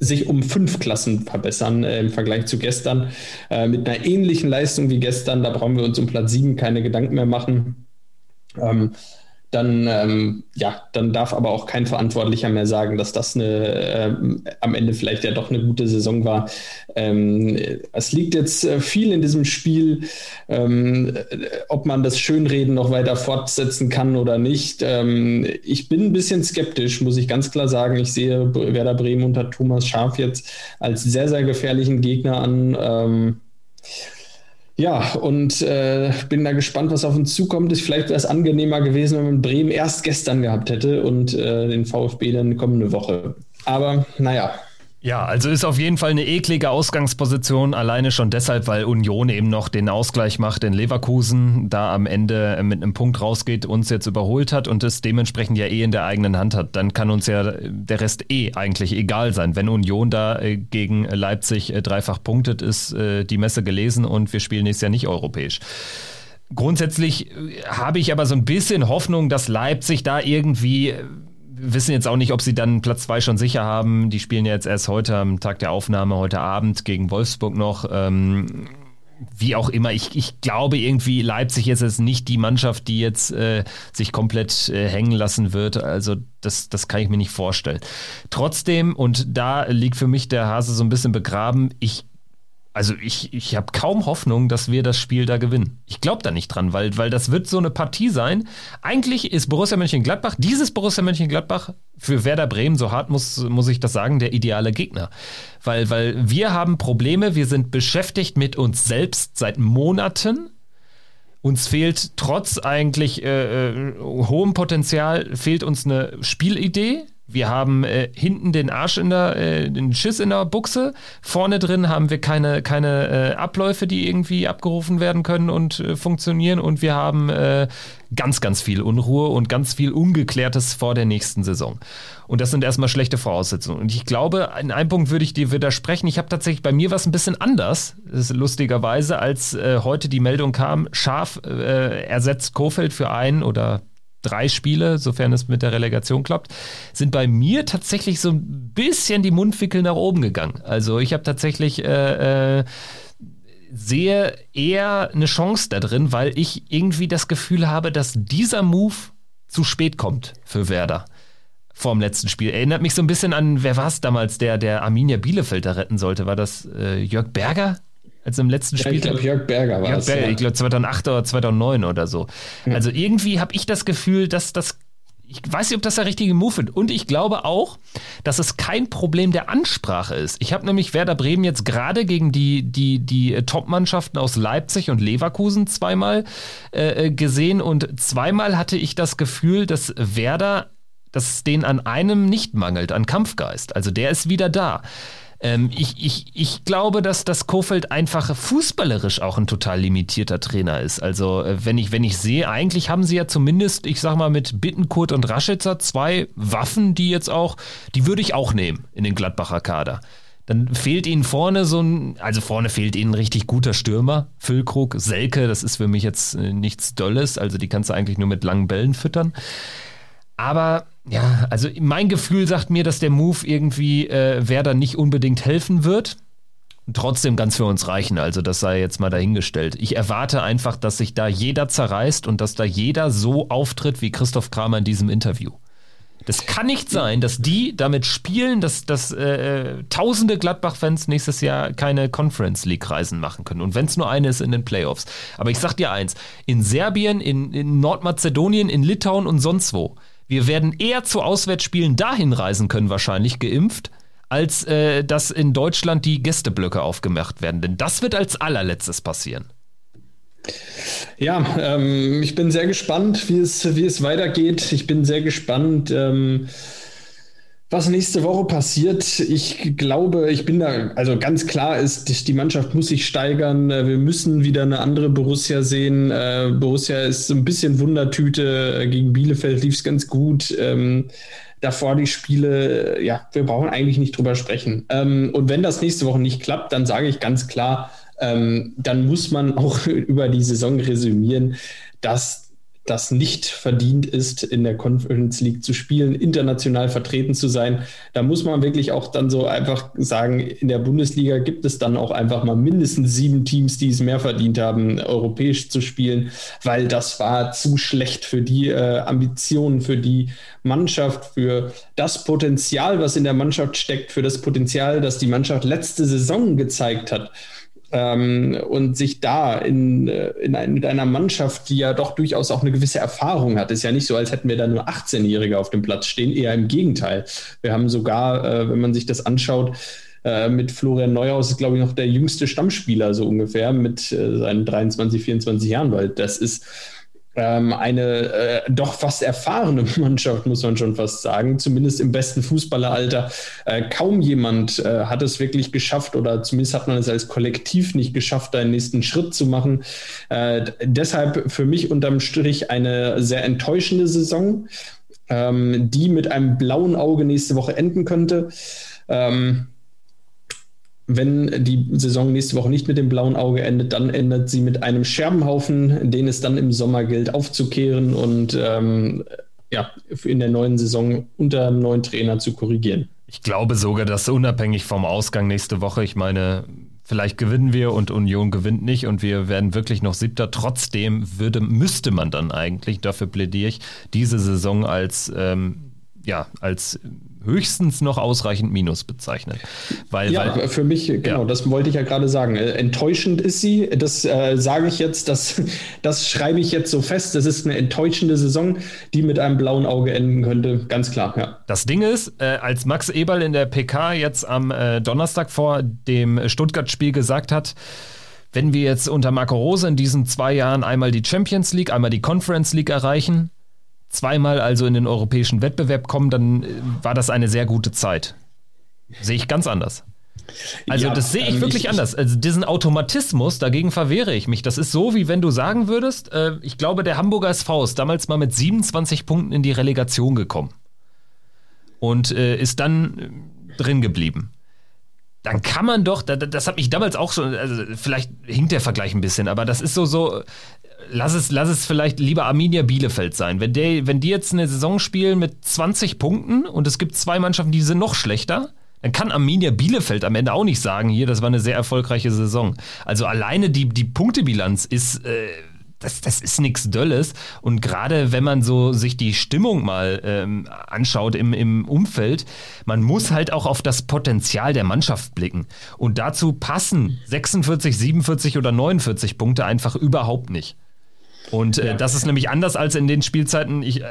sich um fünf Klassen verbessern äh, im Vergleich zu gestern. Äh, mit einer ähnlichen Leistung wie gestern, da brauchen wir uns um Platz sieben keine Gedanken mehr machen. Ähm, dann, ähm, ja, dann darf aber auch kein Verantwortlicher mehr sagen, dass das eine, äh, am Ende vielleicht ja doch eine gute Saison war. Ähm, es liegt jetzt äh, viel in diesem Spiel, ähm, ob man das Schönreden noch weiter fortsetzen kann oder nicht. Ähm, ich bin ein bisschen skeptisch, muss ich ganz klar sagen. Ich sehe Werder Bremen unter Thomas Schaf jetzt als sehr, sehr gefährlichen Gegner an. Ja, und äh, bin da gespannt, was auf uns zukommt. Ist vielleicht wäre es angenehmer gewesen, wenn man Bremen erst gestern gehabt hätte und äh, den VfB dann kommende Woche. Aber naja, ja, also ist auf jeden Fall eine eklige Ausgangsposition, alleine schon deshalb, weil Union eben noch den Ausgleich macht in Leverkusen, da am Ende mit einem Punkt rausgeht, uns jetzt überholt hat und es dementsprechend ja eh in der eigenen Hand hat. Dann kann uns ja der Rest eh eigentlich egal sein. Wenn Union da äh, gegen Leipzig äh, dreifach punktet, ist äh, die Messe gelesen und wir spielen nächstes Jahr nicht europäisch. Grundsätzlich habe ich aber so ein bisschen Hoffnung, dass Leipzig da irgendwie wissen jetzt auch nicht, ob sie dann Platz zwei schon sicher haben. Die spielen ja jetzt erst heute am Tag der Aufnahme, heute Abend gegen Wolfsburg noch. Ähm, wie auch immer, ich, ich glaube irgendwie, Leipzig ist jetzt nicht die Mannschaft, die jetzt äh, sich komplett äh, hängen lassen wird. Also das, das kann ich mir nicht vorstellen. Trotzdem, und da liegt für mich der Hase so ein bisschen begraben, ich also ich, ich habe kaum Hoffnung, dass wir das Spiel da gewinnen. Ich glaube da nicht dran, weil, weil das wird so eine Partie sein. Eigentlich ist Borussia Mönchengladbach, dieses Borussia Mönchengladbach für Werder Bremen, so hart muss, muss ich das sagen, der ideale Gegner. Weil, weil wir haben Probleme, wir sind beschäftigt mit uns selbst seit Monaten. Uns fehlt trotz eigentlich äh, äh hohem Potenzial, fehlt uns eine Spielidee wir haben äh, hinten den Arsch in der, äh, den Schiss in der Buchse. Vorne drin haben wir keine, keine äh, Abläufe, die irgendwie abgerufen werden können und äh, funktionieren. Und wir haben äh, ganz, ganz viel Unruhe und ganz viel Ungeklärtes vor der nächsten Saison. Und das sind erstmal schlechte Voraussetzungen. Und ich glaube, in einem Punkt würde ich dir widersprechen. Ich habe tatsächlich bei mir was ein bisschen anders, ist lustigerweise, als äh, heute die Meldung kam, Scharf ersetzt Kofeld für einen oder drei Spiele, sofern es mit der Relegation klappt, sind bei mir tatsächlich so ein bisschen die Mundwickel nach oben gegangen. Also ich habe tatsächlich äh, äh, sehe eher eine Chance da drin, weil ich irgendwie das Gefühl habe, dass dieser Move zu spät kommt für Werder vorm letzten Spiel. Erinnert mich so ein bisschen an, wer war es damals, der, der Arminia Bielefeld da retten sollte? War das äh, Jörg Berger? Als im letzten Spiel. ich glaube, Jörg Berger war Jörg es. Berger, ja. Ich glaube 2008 oder 2009 oder so. Ja. Also irgendwie habe ich das Gefühl, dass das ich weiß nicht, ob das der richtige Move ist. Und ich glaube auch, dass es kein Problem der Ansprache ist. Ich habe nämlich Werder Bremen jetzt gerade gegen die, die, die Top-Mannschaften aus Leipzig und Leverkusen zweimal äh, gesehen und zweimal hatte ich das Gefühl, dass Werder, dass es denen an einem nicht mangelt, an Kampfgeist. Also der ist wieder da. Ähm, ich, ich, ich glaube, dass das Kofeld einfach fußballerisch auch ein total limitierter Trainer ist. Also, äh, wenn ich, wenn ich sehe, eigentlich haben sie ja zumindest, ich sag mal, mit Bittenkurt und Raschitzer zwei Waffen, die jetzt auch, die würde ich auch nehmen in den Gladbacher Kader. Dann fehlt ihnen vorne so ein, also vorne fehlt ihnen ein richtig guter Stürmer. Füllkrug, Selke, das ist für mich jetzt äh, nichts Dolles. Also die kannst du eigentlich nur mit langen Bällen füttern. Aber ja, also mein Gefühl sagt mir, dass der Move irgendwie äh, Werder nicht unbedingt helfen wird. Trotzdem ganz für uns reichen, also das sei jetzt mal dahingestellt. Ich erwarte einfach, dass sich da jeder zerreißt und dass da jeder so auftritt wie Christoph Kramer in diesem Interview. Das kann nicht sein, dass die damit spielen, dass, dass äh, tausende Gladbach-Fans nächstes Jahr keine Conference League-Reisen machen können. Und wenn es nur eine ist in den Playoffs. Aber ich sag dir eins: in Serbien, in, in Nordmazedonien, in Litauen und sonst wo wir werden eher zu Auswärtsspielen dahin reisen können, wahrscheinlich geimpft, als äh, dass in Deutschland die Gästeblöcke aufgemacht werden. Denn das wird als allerletztes passieren. Ja, ähm, ich bin sehr gespannt, wie es, wie es weitergeht. Ich bin sehr gespannt. Ähm, was nächste Woche passiert, ich glaube, ich bin da, also ganz klar ist, die Mannschaft muss sich steigern. Äh, wir müssen wieder eine andere Borussia sehen. Äh, Borussia ist ein bisschen Wundertüte. Äh, gegen Bielefeld lief es ganz gut. Ähm, davor die Spiele, ja, wir brauchen eigentlich nicht drüber sprechen. Ähm, und wenn das nächste Woche nicht klappt, dann sage ich ganz klar, ähm, dann muss man auch über die Saison resümieren, dass das nicht verdient ist, in der Conference League zu spielen, international vertreten zu sein. Da muss man wirklich auch dann so einfach sagen, in der Bundesliga gibt es dann auch einfach mal mindestens sieben Teams, die es mehr verdient haben, europäisch zu spielen, weil das war zu schlecht für die äh, Ambitionen, für die Mannschaft, für das Potenzial, was in der Mannschaft steckt, für das Potenzial, das die Mannschaft letzte Saison gezeigt hat ähm, und sich da in, äh, in ein, mit einer Mannschaft, die ja doch durchaus auch eine gewisse Erfahrung hat, ist ja nicht so, als hätten wir da nur 18-Jährige auf dem Platz stehen, eher im Gegenteil. Wir haben sogar, äh, wenn man sich das anschaut, äh, mit Florian Neuhaus ist, glaube ich, noch der jüngste Stammspieler, so ungefähr, mit äh, seinen 23, 24 Jahren, weil das ist ähm, eine äh, doch fast erfahrene Mannschaft, muss man schon fast sagen, zumindest im besten Fußballeralter. Äh, kaum jemand äh, hat es wirklich geschafft oder zumindest hat man es als Kollektiv nicht geschafft, da einen nächsten Schritt zu machen. Äh, deshalb für mich unterm Strich eine sehr enttäuschende Saison, ähm, die mit einem blauen Auge nächste Woche enden könnte. Ähm, wenn die Saison nächste Woche nicht mit dem blauen Auge endet, dann endet sie mit einem Scherbenhaufen, den es dann im Sommer gilt aufzukehren und ähm, ja, in der neuen Saison unter einem neuen Trainer zu korrigieren. Ich glaube sogar, dass unabhängig vom Ausgang nächste Woche, ich meine, vielleicht gewinnen wir und Union gewinnt nicht und wir werden wirklich noch siebter. Trotzdem würde, müsste man dann eigentlich, dafür plädiere ich, diese Saison als, ähm, ja, als höchstens noch ausreichend Minus bezeichnen. Weil, ja, weil, für mich, genau, ja. das wollte ich ja gerade sagen. Äh, enttäuschend ist sie, das äh, sage ich jetzt, das, das schreibe ich jetzt so fest. Das ist eine enttäuschende Saison, die mit einem blauen Auge enden könnte, ganz klar. Ja. Das Ding ist, äh, als Max Eberl in der PK jetzt am äh, Donnerstag vor dem Stuttgart-Spiel gesagt hat, wenn wir jetzt unter Marco Rose in diesen zwei Jahren einmal die Champions League, einmal die Conference League erreichen, zweimal also in den europäischen Wettbewerb kommen, dann äh, war das eine sehr gute Zeit. Sehe ich ganz anders. Also ja, das sehe ich ähm, wirklich ich, anders. Also diesen Automatismus, dagegen verwehre ich mich. Das ist so, wie wenn du sagen würdest, äh, ich glaube, der Hamburger SV ist damals mal mit 27 Punkten in die Relegation gekommen und äh, ist dann äh, drin geblieben. Dann kann man doch, das, hat mich damals auch schon, also vielleicht hinkt der Vergleich ein bisschen, aber das ist so, so, lass es, lass es vielleicht lieber Arminia Bielefeld sein. Wenn, der, wenn die jetzt eine Saison spielen mit 20 Punkten und es gibt zwei Mannschaften, die sind noch schlechter, dann kann Arminia Bielefeld am Ende auch nicht sagen, hier, das war eine sehr erfolgreiche Saison. Also alleine die, die Punktebilanz ist, äh, das, das ist nichts Dölles. Und gerade wenn man so sich die Stimmung mal ähm, anschaut im, im Umfeld, man muss halt auch auf das Potenzial der Mannschaft blicken. Und dazu passen 46, 47 oder 49 Punkte einfach überhaupt nicht. Und äh, das ist nämlich anders als in den Spielzeiten ich, äh,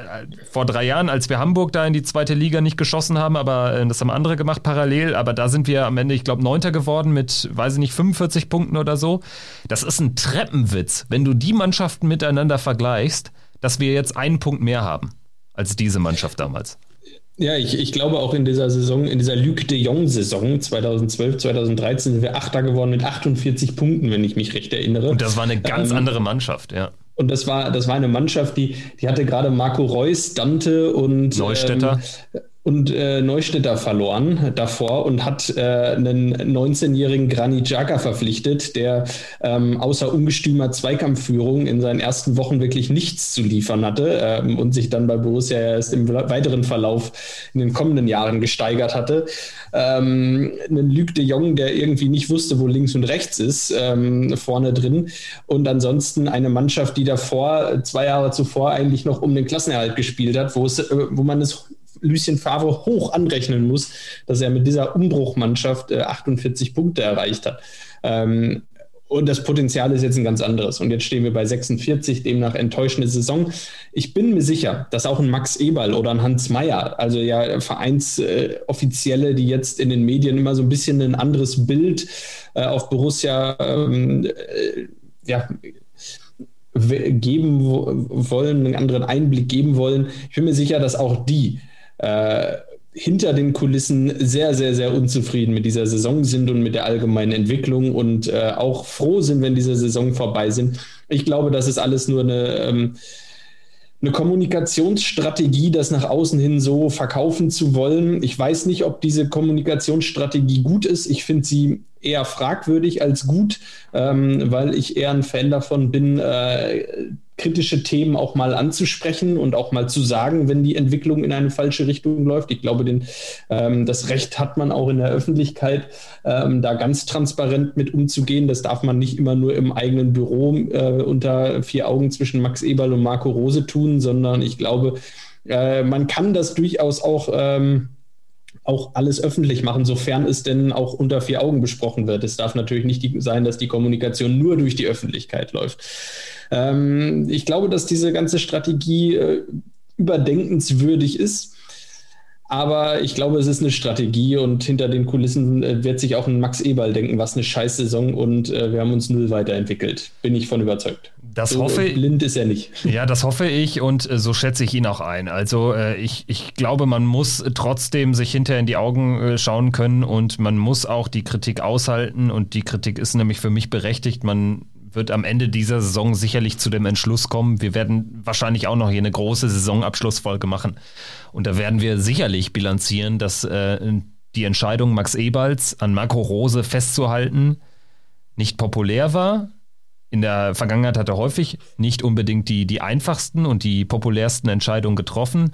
vor drei Jahren, als wir Hamburg da in die zweite Liga nicht geschossen haben, aber äh, das haben andere gemacht parallel. Aber da sind wir am Ende, ich glaube, Neunter geworden mit, weiß ich nicht, 45 Punkten oder so. Das ist ein Treppenwitz, wenn du die Mannschaften miteinander vergleichst, dass wir jetzt einen Punkt mehr haben als diese Mannschaft damals. Ja, ich, ich glaube auch in dieser Saison, in dieser Luc de Jong-Saison 2012, 2013 sind wir Achter geworden mit 48 Punkten, wenn ich mich recht erinnere. Und das war eine ganz ähm, andere Mannschaft, ja. Und das war, das war eine Mannschaft, die, die hatte gerade Marco Reus, Dante und Neustädter. Ähm, und äh, Neustädter verloren davor und hat äh, einen 19-jährigen Granit Xhaka verpflichtet, der ähm, außer ungestümer Zweikampfführung in seinen ersten Wochen wirklich nichts zu liefern hatte ähm, und sich dann bei Borussia erst im weiteren Verlauf in den kommenden Jahren gesteigert hatte. Ähm, einen Luc de Jong, der irgendwie nicht wusste, wo links und rechts ist, ähm, vorne drin. Und ansonsten eine Mannschaft, die davor, zwei Jahre zuvor, eigentlich noch um den Klassenerhalt gespielt hat, wo, äh, wo man es Lucien Favre hoch anrechnen muss, dass er mit dieser Umbruchmannschaft äh, 48 Punkte erreicht hat. Ähm, und das Potenzial ist jetzt ein ganz anderes. Und jetzt stehen wir bei 46, demnach enttäuschende Saison. Ich bin mir sicher, dass auch ein Max Eberl oder ein Hans Meyer, also ja Vereinsoffizielle, äh, die jetzt in den Medien immer so ein bisschen ein anderes Bild äh, auf Borussia ähm, äh, ja, geben wollen, einen anderen Einblick geben wollen. Ich bin mir sicher, dass auch die äh, hinter den Kulissen sehr, sehr, sehr unzufrieden mit dieser Saison sind und mit der allgemeinen Entwicklung und äh, auch froh sind, wenn diese Saison vorbei sind. Ich glaube, das ist alles nur eine, ähm, eine Kommunikationsstrategie, das nach außen hin so verkaufen zu wollen. Ich weiß nicht, ob diese Kommunikationsstrategie gut ist. Ich finde sie eher fragwürdig als gut, ähm, weil ich eher ein Fan davon bin, äh, kritische Themen auch mal anzusprechen und auch mal zu sagen, wenn die Entwicklung in eine falsche Richtung läuft. Ich glaube, den, ähm, das Recht hat man auch in der Öffentlichkeit, ähm, da ganz transparent mit umzugehen. Das darf man nicht immer nur im eigenen Büro äh, unter vier Augen zwischen Max Eberl und Marco Rose tun, sondern ich glaube, äh, man kann das durchaus auch ähm, auch alles öffentlich machen, sofern es denn auch unter vier Augen besprochen wird. Es darf natürlich nicht die, sein, dass die Kommunikation nur durch die Öffentlichkeit läuft. Ähm, ich glaube, dass diese ganze Strategie äh, überdenkenswürdig ist. Aber ich glaube, es ist eine Strategie und hinter den Kulissen äh, wird sich auch ein Max Eberl denken, was eine scheiß Saison und äh, wir haben uns null weiterentwickelt. Bin ich von überzeugt. Das so hoffe blind ist er nicht. Ja, das hoffe ich und äh, so schätze ich ihn auch ein. Also ich, ich glaube, man muss trotzdem sich hinterher in die Augen schauen können und man muss auch die Kritik aushalten und die Kritik ist nämlich für mich berechtigt. Man wird am Ende dieser Saison sicherlich zu dem Entschluss kommen. Wir werden wahrscheinlich auch noch hier eine große Saisonabschlussfolge machen. Und da werden wir sicherlich bilanzieren, dass äh, die Entscheidung Max Eberls an Marco Rose festzuhalten nicht populär war. In der Vergangenheit hat er häufig nicht unbedingt die, die einfachsten und die populärsten Entscheidungen getroffen.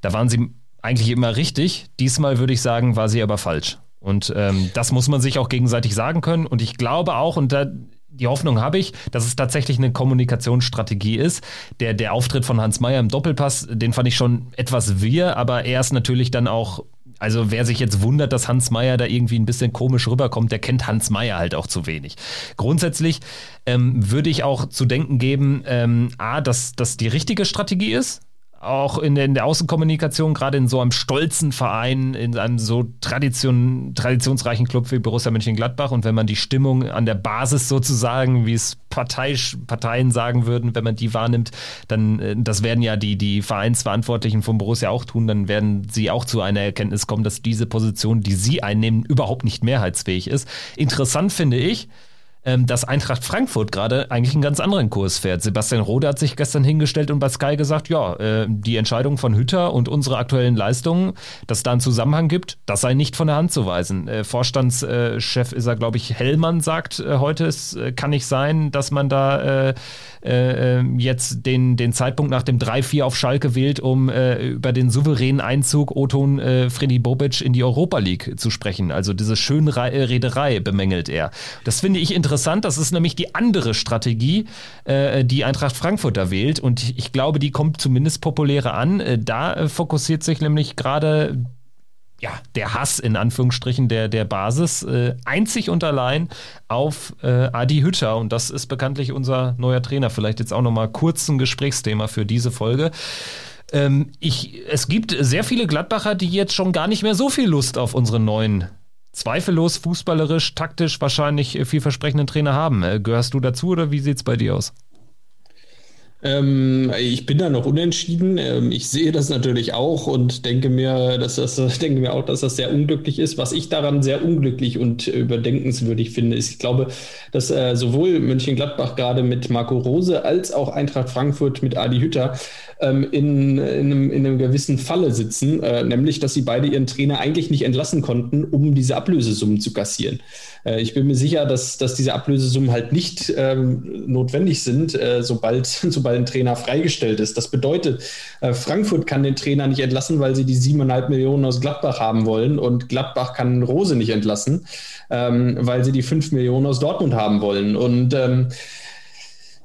Da waren sie eigentlich immer richtig. Diesmal würde ich sagen, war sie aber falsch. Und ähm, das muss man sich auch gegenseitig sagen können. Und ich glaube auch, und da die Hoffnung habe ich, dass es tatsächlich eine Kommunikationsstrategie ist. Der, der Auftritt von Hans Meyer im Doppelpass, den fand ich schon etwas wir, aber er ist natürlich dann auch, also wer sich jetzt wundert, dass Hans Meyer da irgendwie ein bisschen komisch rüberkommt, der kennt Hans Meyer halt auch zu wenig. Grundsätzlich ähm, würde ich auch zu denken geben, ähm, A, dass das die richtige Strategie ist, auch in der, in der Außenkommunikation, gerade in so einem stolzen Verein, in einem so Tradition, traditionsreichen Club wie Borussia Mönchengladbach und wenn man die Stimmung an der Basis sozusagen, wie es Partei, Parteien sagen würden, wenn man die wahrnimmt, dann, äh, das werden ja die, die Vereinsverantwortlichen von Borussia auch tun, dann werden sie auch zu einer Erkenntnis kommen, dass diese Position, die sie einnehmen, überhaupt nicht mehrheitsfähig ist. Interessant finde ich, dass Eintracht Frankfurt gerade eigentlich einen ganz anderen Kurs fährt. Sebastian Rode hat sich gestern hingestellt und bei Sky gesagt, ja, äh, die Entscheidung von Hütter und unsere aktuellen Leistungen, dass da einen Zusammenhang gibt, das sei nicht von der Hand zu weisen. Äh, Vorstandschef ist er, glaube ich, Hellmann sagt äh, heute, es kann nicht sein, dass man da ähm, jetzt den, den Zeitpunkt nach dem 3-4 auf Schalke wählt, um über den souveränen Einzug Oton Freddy Bobic in die Europa League zu sprechen. Also diese Schönrederei bemängelt er. Das finde ich interessant interessant. Das ist nämlich die andere Strategie, äh, die Eintracht Frankfurt da wählt. Und ich glaube, die kommt zumindest populärer an. Äh, da äh, fokussiert sich nämlich gerade ja, der Hass in Anführungsstrichen der, der Basis äh, einzig und allein auf äh, Adi Hütter. Und das ist bekanntlich unser neuer Trainer. Vielleicht jetzt auch nochmal kurz ein Gesprächsthema für diese Folge. Ähm, ich, es gibt sehr viele Gladbacher, die jetzt schon gar nicht mehr so viel Lust auf unseren neuen zweifellos fußballerisch, taktisch wahrscheinlich vielversprechenden Trainer haben. Äh, gehörst du dazu oder wie sieht es bei dir aus? Ähm, ich bin da noch unentschieden. Ähm, ich sehe das natürlich auch und denke mir, dass das, denke mir auch, dass das sehr unglücklich ist. Was ich daran sehr unglücklich und überdenkenswürdig finde, ist, ich glaube, dass äh, sowohl Mönchengladbach gerade mit Marco Rose als auch Eintracht Frankfurt mit Adi Hütter ähm, in, in, einem, in einem gewissen Falle sitzen, äh, nämlich, dass sie beide ihren Trainer eigentlich nicht entlassen konnten, um diese Ablösesummen zu kassieren. Äh, ich bin mir sicher, dass, dass diese Ablösesummen halt nicht ähm, notwendig sind, äh, sobald, sobald ein Trainer freigestellt ist. Das bedeutet, äh, Frankfurt kann den Trainer nicht entlassen, weil sie die siebeneinhalb Millionen aus Gladbach haben wollen und Gladbach kann Rose nicht entlassen, ähm, weil sie die fünf Millionen aus Dortmund haben wollen. Und ähm,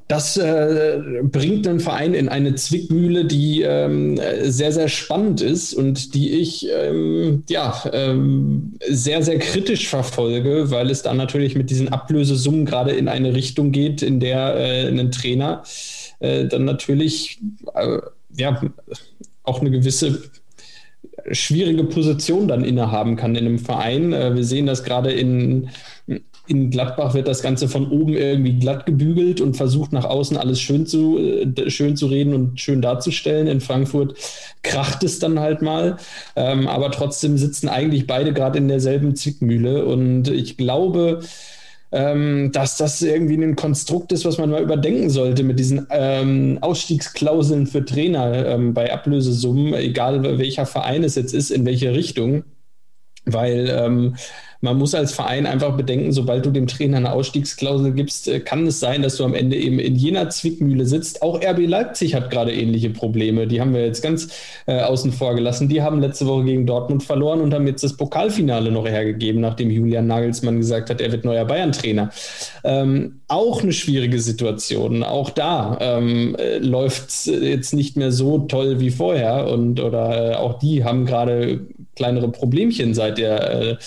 das äh, bringt den Verein in eine Zwickmühle, die ähm, sehr, sehr spannend ist und die ich ähm, ja, ähm, sehr, sehr kritisch verfolge, weil es dann natürlich mit diesen Ablösesummen gerade in eine Richtung geht, in der äh, ein Trainer äh, dann natürlich äh, ja, auch eine gewisse schwierige Position dann innehaben kann in einem Verein. Äh, wir sehen das gerade in in Gladbach wird das Ganze von oben irgendwie glatt gebügelt und versucht nach außen alles schön zu, äh, schön zu reden und schön darzustellen. In Frankfurt kracht es dann halt mal. Ähm, aber trotzdem sitzen eigentlich beide gerade in derselben Zwickmühle. Und ich glaube, ähm, dass das irgendwie ein Konstrukt ist, was man mal überdenken sollte mit diesen ähm, Ausstiegsklauseln für Trainer ähm, bei Ablösesummen, egal welcher Verein es jetzt ist, in welche Richtung weil ähm, man muss als Verein einfach bedenken, sobald du dem Trainer eine Ausstiegsklausel gibst, äh, kann es sein, dass du am Ende eben in jener Zwickmühle sitzt. Auch RB Leipzig hat gerade ähnliche Probleme. Die haben wir jetzt ganz äh, außen vor gelassen. Die haben letzte Woche gegen Dortmund verloren und haben jetzt das Pokalfinale noch hergegeben, nachdem Julian Nagelsmann gesagt hat, er wird neuer Bayern-Trainer. Ähm, auch eine schwierige Situation. Auch da ähm, äh, läuft es jetzt nicht mehr so toll wie vorher und oder äh, auch die haben gerade kleinere Problemchen seit der äh,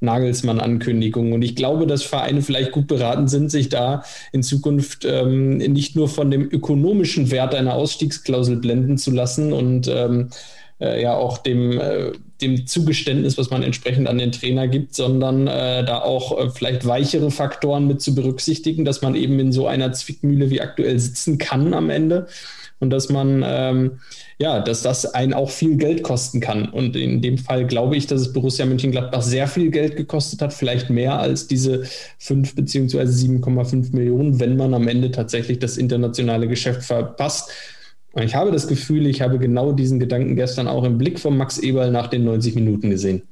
Nagelsmann-Ankündigung. Und ich glaube, dass Vereine vielleicht gut beraten sind, sich da in Zukunft ähm, nicht nur von dem ökonomischen Wert einer Ausstiegsklausel blenden zu lassen und ähm, äh, ja auch dem, äh, dem Zugeständnis, was man entsprechend an den Trainer gibt, sondern äh, da auch äh, vielleicht weichere Faktoren mit zu berücksichtigen, dass man eben in so einer Zwickmühle wie aktuell sitzen kann am Ende und dass man ähm, ja, dass das einen auch viel Geld kosten kann. Und in dem Fall glaube ich, dass es Borussia Mönchengladbach sehr viel Geld gekostet hat, vielleicht mehr als diese 5 bzw. 7,5 Millionen, wenn man am Ende tatsächlich das internationale Geschäft verpasst. Und ich habe das Gefühl, ich habe genau diesen Gedanken gestern auch im Blick von Max Eberl nach den 90 Minuten gesehen.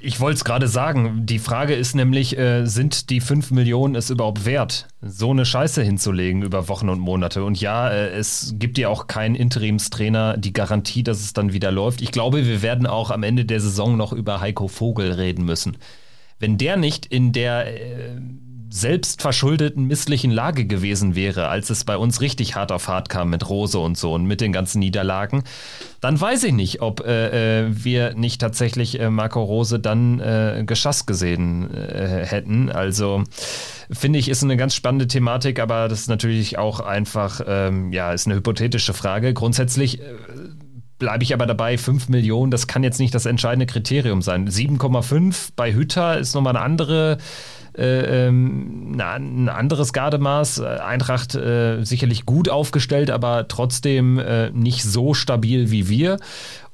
Ich wollte es gerade sagen. Die Frage ist nämlich, äh, sind die 5 Millionen es überhaupt wert, so eine Scheiße hinzulegen über Wochen und Monate? Und ja, äh, es gibt ja auch keinen Interimstrainer die Garantie, dass es dann wieder läuft. Ich glaube, wir werden auch am Ende der Saison noch über Heiko Vogel reden müssen. Wenn der nicht in der äh, selbstverschuldeten misslichen Lage gewesen wäre, als es bei uns richtig hart auf hart kam mit Rose und so und mit den ganzen Niederlagen, dann weiß ich nicht, ob äh, äh wir nicht tatsächlich äh, Marco Rose dann äh, Geschass gesehen äh, hätten. Also finde ich, ist eine ganz spannende Thematik, aber das ist natürlich auch einfach, ähm, ja, ist eine hypothetische Frage. Grundsätzlich äh, bleibe ich aber dabei, 5 Millionen, das kann jetzt nicht das entscheidende Kriterium sein. 7,5 bei Hütter ist nochmal eine andere äh, ähm, ein anderes Gardemaß. Eintracht äh, sicherlich gut aufgestellt, aber trotzdem äh, nicht so stabil wie wir.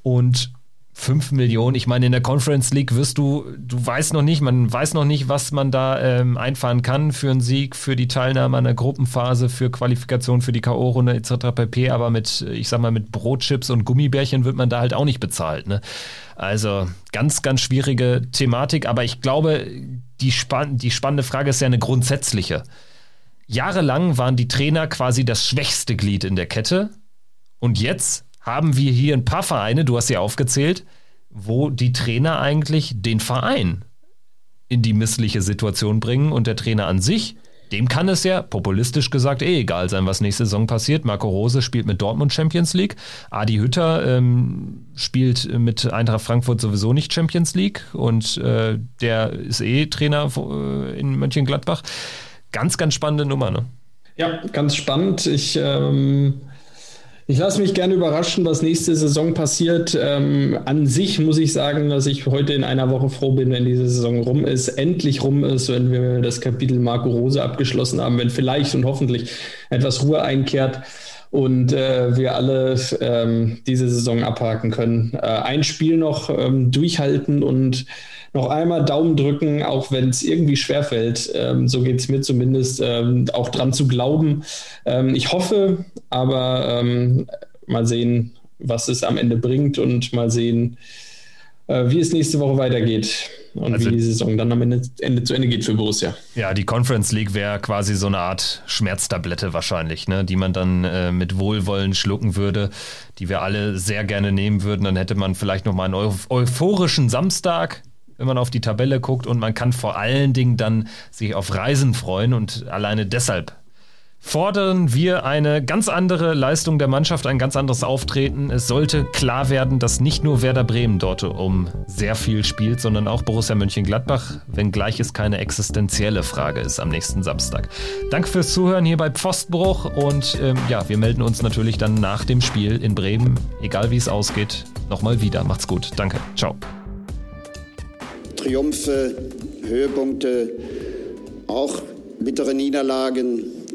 Und 5 Millionen. Ich meine, in der Conference League wirst du, du weißt noch nicht, man weiß noch nicht, was man da ähm, einfahren kann für einen Sieg, für die Teilnahme an der Gruppenphase, für Qualifikation für die K.O.-Runde etc. pp. Aber mit, ich sag mal, mit Brotchips und Gummibärchen wird man da halt auch nicht bezahlt. Ne? Also ganz, ganz schwierige Thematik, aber ich glaube, die, span die spannende Frage ist ja eine grundsätzliche. Jahrelang waren die Trainer quasi das schwächste Glied in der Kette und jetzt haben wir hier ein paar Vereine, du hast sie aufgezählt, wo die Trainer eigentlich den Verein in die missliche Situation bringen und der Trainer an sich, dem kann es ja, populistisch gesagt, eh egal sein, was nächste Saison passiert. Marco Rose spielt mit Dortmund Champions League. Adi Hütter ähm, spielt mit Eintracht Frankfurt sowieso nicht Champions League und äh, der ist eh Trainer äh, in Mönchengladbach. Ganz, ganz spannende Nummer, ne? Ja, ganz spannend. Ich ähm ich lasse mich gerne überraschen, was nächste Saison passiert. Ähm, an sich muss ich sagen, dass ich heute in einer Woche froh bin, wenn diese Saison rum ist, endlich rum ist, wenn wir das Kapitel Marco Rose abgeschlossen haben, wenn vielleicht und hoffentlich etwas Ruhe einkehrt und äh, wir alle ähm, diese Saison abhaken können. Äh, ein Spiel noch ähm, durchhalten und noch einmal Daumen drücken, auch wenn es irgendwie schwerfällt. Ähm, so geht es mir zumindest, ähm, auch dran zu glauben. Ähm, ich hoffe, aber ähm, mal sehen, was es am Ende bringt und mal sehen, wie es nächste Woche weitergeht und also, wie die Saison dann am Ende, Ende, zu Ende geht für Borussia. Ja, die Conference League wäre quasi so eine Art Schmerztablette wahrscheinlich, ne, die man dann äh, mit Wohlwollen schlucken würde, die wir alle sehr gerne nehmen würden. Dann hätte man vielleicht noch mal einen euphorischen Samstag, wenn man auf die Tabelle guckt und man kann vor allen Dingen dann sich auf Reisen freuen und alleine deshalb fordern wir eine ganz andere Leistung der Mannschaft, ein ganz anderes Auftreten. Es sollte klar werden, dass nicht nur Werder Bremen dort um sehr viel spielt, sondern auch Borussia Mönchengladbach, wenngleich es keine existenzielle Frage ist am nächsten Samstag. Danke fürs Zuhören hier bei Pfostbruch und ähm, ja, wir melden uns natürlich dann nach dem Spiel in Bremen, egal wie es ausgeht, nochmal wieder. Macht's gut. Danke. Ciao. Triumphe, Höhepunkte, auch bittere Niederlagen,